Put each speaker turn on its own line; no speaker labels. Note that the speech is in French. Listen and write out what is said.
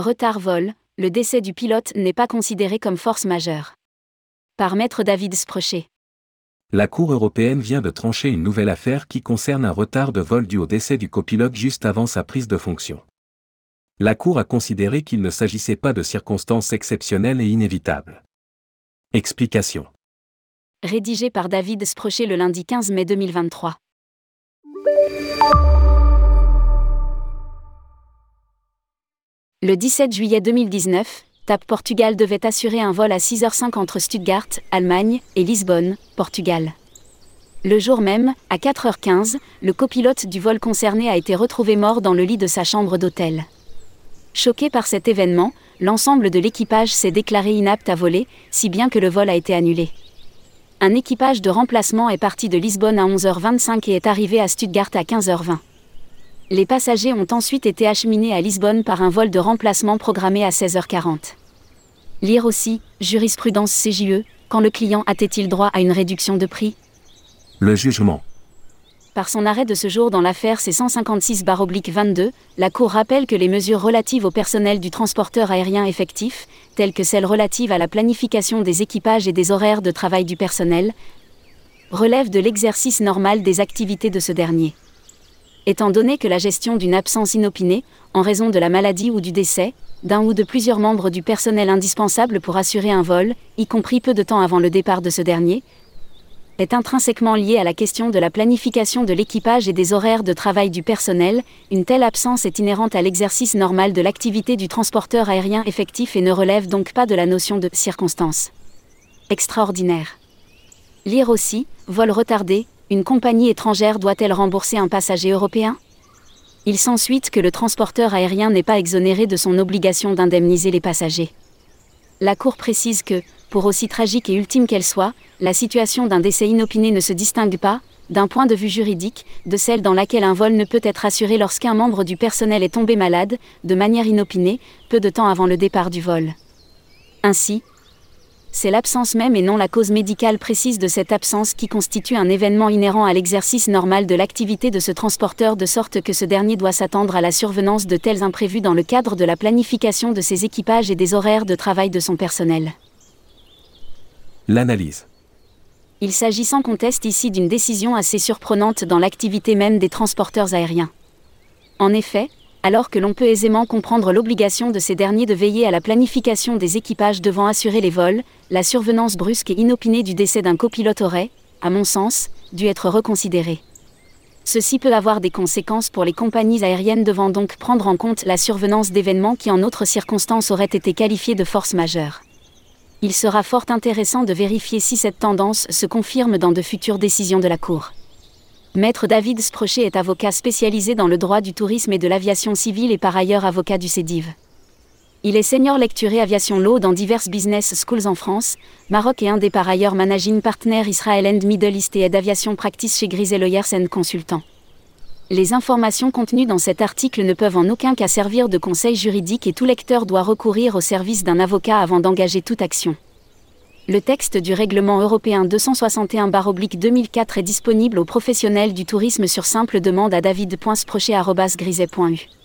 Retard vol, le décès du pilote n'est pas considéré comme force majeure. Par maître David Sprochet.
La Cour européenne vient de trancher une nouvelle affaire qui concerne un retard de vol dû au décès du copilote juste avant sa prise de fonction. La Cour a considéré qu'il ne s'agissait pas de circonstances exceptionnelles et inévitables. Explication.
Rédigé par David Sprochet le lundi 15 mai 2023. Le 17 juillet 2019, TAP Portugal devait assurer un vol à 6h05 entre Stuttgart, Allemagne, et Lisbonne, Portugal. Le jour même, à 4h15, le copilote du vol concerné a été retrouvé mort dans le lit de sa chambre d'hôtel. Choqué par cet événement, l'ensemble de l'équipage s'est déclaré inapte à voler, si bien que le vol a été annulé. Un équipage de remplacement est parti de Lisbonne à 11h25 et est arrivé à Stuttgart à 15h20 les passagers ont ensuite été acheminés à Lisbonne par un vol de remplacement programmé à 16h40. Lire aussi, jurisprudence CJE, quand le client a-t-il droit à une réduction de prix?
Le jugement.
Par son arrêt de ce jour dans l'affaire C156-22, la Cour rappelle que les mesures relatives au personnel du transporteur aérien effectif, telles que celles relatives à la planification des équipages et des horaires de travail du personnel, relèvent de l'exercice normal des activités de ce dernier étant donné que la gestion d'une absence inopinée, en raison de la maladie ou du décès, d'un ou de plusieurs membres du personnel indispensable pour assurer un vol, y compris peu de temps avant le départ de ce dernier, est intrinsèquement liée à la question de la planification de l'équipage et des horaires de travail du personnel, une telle absence est inhérente à l'exercice normal de l'activité du transporteur aérien effectif et ne relève donc pas de la notion de circonstance extraordinaire. Lire aussi, vol retardé, une compagnie étrangère doit-elle rembourser un passager européen? Il s'ensuit que le transporteur aérien n'est pas exonéré de son obligation d'indemniser les passagers. La Cour précise que, pour aussi tragique et ultime qu'elle soit, la situation d'un décès inopiné ne se distingue pas, d'un point de vue juridique, de celle dans laquelle un vol ne peut être assuré lorsqu'un membre du personnel est tombé malade, de manière inopinée, peu de temps avant le départ du vol. Ainsi, c'est l'absence même et non la cause médicale précise de cette absence qui constitue un événement inhérent à l'exercice normal de l'activité de ce transporteur de sorte que ce dernier doit s'attendre à la survenance de tels imprévus dans le cadre de la planification de ses équipages et des horaires de travail de son personnel.
L'analyse.
Il s'agit sans conteste ici d'une décision assez surprenante dans l'activité même des transporteurs aériens. En effet, alors que l'on peut aisément comprendre l'obligation de ces derniers de veiller à la planification des équipages devant assurer les vols, la survenance brusque et inopinée du décès d'un copilote aurait, à mon sens, dû être reconsidérée. Ceci peut avoir des conséquences pour les compagnies aériennes devant donc prendre en compte la survenance d'événements qui en autres circonstances auraient été qualifiés de force majeure. Il sera fort intéressant de vérifier si cette tendance se confirme dans de futures décisions de la Cour. Maître David Sprochet est avocat spécialisé dans le droit du tourisme et de l'aviation civile et par ailleurs avocat du CEDIV. Il est senior lecturé aviation law dans diverses business schools en France, Maroc et un des par ailleurs managing partners Israel and Middle East et d'aviation practice chez Grisey Lawyers Consultants. Les informations contenues dans cet article ne peuvent en aucun cas servir de conseil juridique et tout lecteur doit recourir au service d'un avocat avant d'engager toute action. Le texte du règlement européen 261-2004 est disponible aux professionnels du tourisme sur simple demande à david.sprochet.grisey.u.